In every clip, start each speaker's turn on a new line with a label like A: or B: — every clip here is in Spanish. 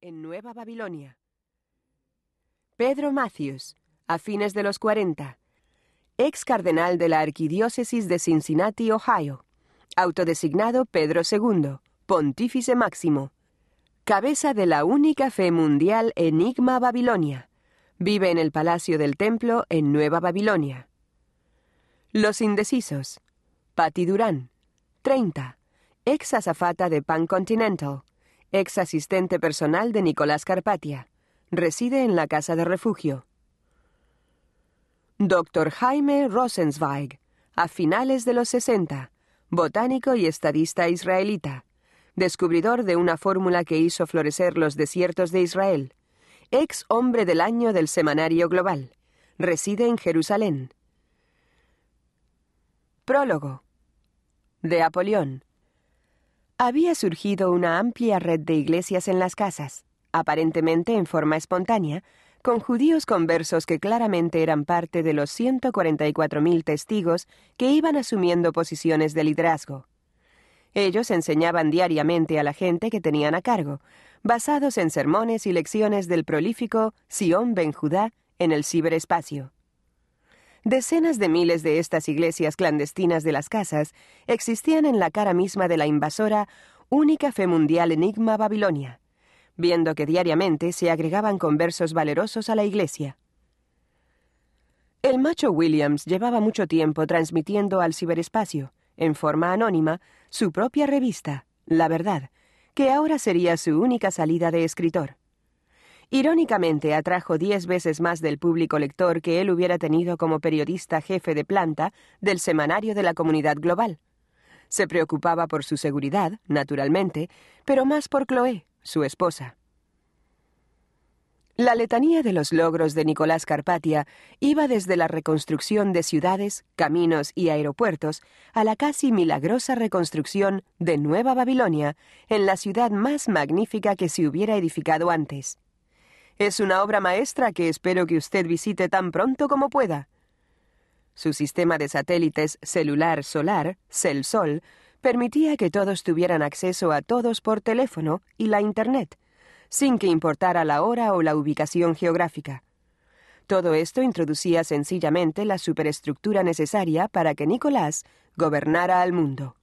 A: En Nueva Babilonia. Pedro Matthews, a fines de los 40, ex cardenal de la Arquidiócesis de Cincinnati, Ohio, autodesignado Pedro II, pontífice máximo, cabeza de la única fe mundial Enigma Babilonia, vive en el Palacio del Templo en Nueva Babilonia. Los indecisos, Patty Durán, 30, ex azafata de Pan Continental, ex asistente personal de Nicolás Carpatia. Reside en la casa de refugio. Dr. Jaime Rosenzweig, a finales de los 60, botánico y estadista israelita, descubridor de una fórmula que hizo florecer los desiertos de Israel, ex hombre del año del Semanario Global, reside en Jerusalén. Prólogo. De Apolión, había surgido una amplia red de iglesias en las casas, aparentemente en forma espontánea, con judíos conversos que claramente eran parte de los 144.000 testigos que iban asumiendo posiciones de liderazgo. Ellos enseñaban diariamente a la gente que tenían a cargo, basados en sermones y lecciones del prolífico Sion Ben Judá en el ciberespacio. Decenas de miles de estas iglesias clandestinas de las casas existían en la cara misma de la invasora única fe mundial enigma Babilonia, viendo que diariamente se agregaban conversos valerosos a la iglesia. El macho Williams llevaba mucho tiempo transmitiendo al ciberespacio, en forma anónima, su propia revista, La Verdad, que ahora sería su única salida de escritor. Irónicamente atrajo diez veces más del público lector que él hubiera tenido como periodista jefe de planta del semanario de la comunidad global. Se preocupaba por su seguridad, naturalmente, pero más por Chloé, su esposa. La letanía de los logros de Nicolás Carpatia iba desde la reconstrucción de ciudades, caminos y aeropuertos a la casi milagrosa reconstrucción de Nueva Babilonia en la ciudad más magnífica que se hubiera edificado antes. Es una obra maestra que espero que usted visite tan pronto como pueda. Su sistema de satélites celular solar, CELSOL, permitía que todos tuvieran acceso a todos por teléfono y la Internet, sin que importara la hora o la ubicación geográfica. Todo esto introducía sencillamente la superestructura necesaria para que Nicolás gobernara al mundo.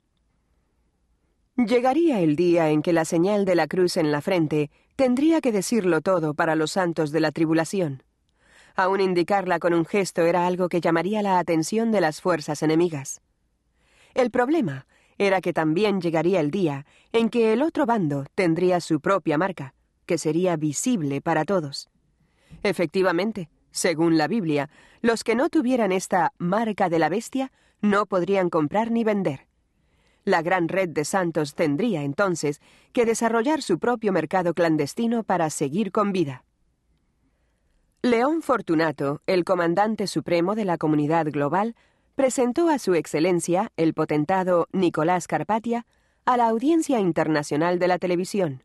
A: Llegaría el día en que la señal de la cruz en la frente tendría que decirlo todo para los santos de la tribulación. Aún indicarla con un gesto era algo que llamaría la atención de las fuerzas enemigas. El problema era que también llegaría el día en que el otro bando tendría su propia marca, que sería visible para todos. Efectivamente, según la Biblia, los que no tuvieran esta marca de la bestia no podrían comprar ni vender. La gran red de santos tendría, entonces, que desarrollar su propio mercado clandestino para seguir con vida. León Fortunato, el comandante supremo de la comunidad global, presentó a su excelencia, el potentado Nicolás Carpatia, a la audiencia internacional de la televisión.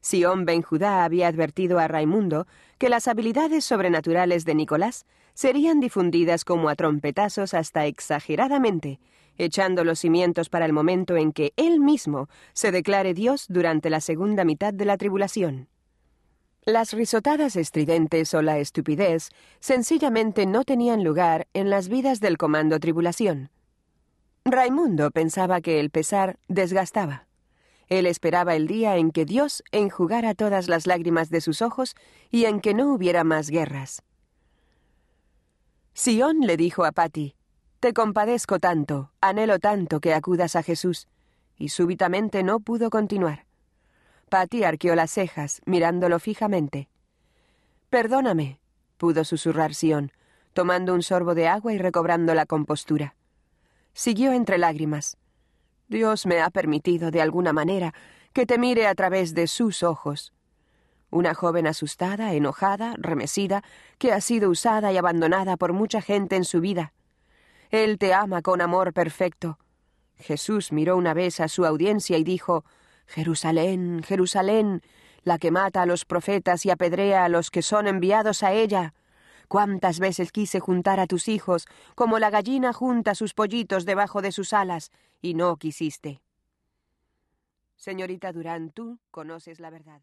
A: Sion Ben Judá había advertido a Raimundo que las habilidades sobrenaturales de Nicolás serían difundidas como a trompetazos hasta exageradamente, echando los cimientos para el momento en que él mismo se declare Dios durante la segunda mitad de la tribulación. Las risotadas estridentes o la estupidez sencillamente no tenían lugar en las vidas del comando tribulación. Raimundo pensaba que el pesar desgastaba. Él esperaba el día en que Dios enjugara todas las lágrimas de sus ojos y en que no hubiera más guerras. Sion le dijo a Patty, te compadezco tanto, anhelo tanto que acudas a Jesús. Y súbitamente no pudo continuar. Patty arqueó las cejas, mirándolo fijamente. Perdóname, pudo susurrar Sion, tomando un sorbo de agua y recobrando la compostura. Siguió entre lágrimas. Dios me ha permitido, de alguna manera, que te mire a través de sus ojos. Una joven asustada, enojada, remesida, que ha sido usada y abandonada por mucha gente en su vida. Él te ama con amor perfecto. Jesús miró una vez a su audiencia y dijo, Jerusalén, Jerusalén, la que mata a los profetas y apedrea a los que son enviados a ella. Cuántas veces quise juntar a tus hijos, como la gallina junta sus pollitos debajo de sus alas, y no quisiste. Señorita Durán, tú conoces la verdad.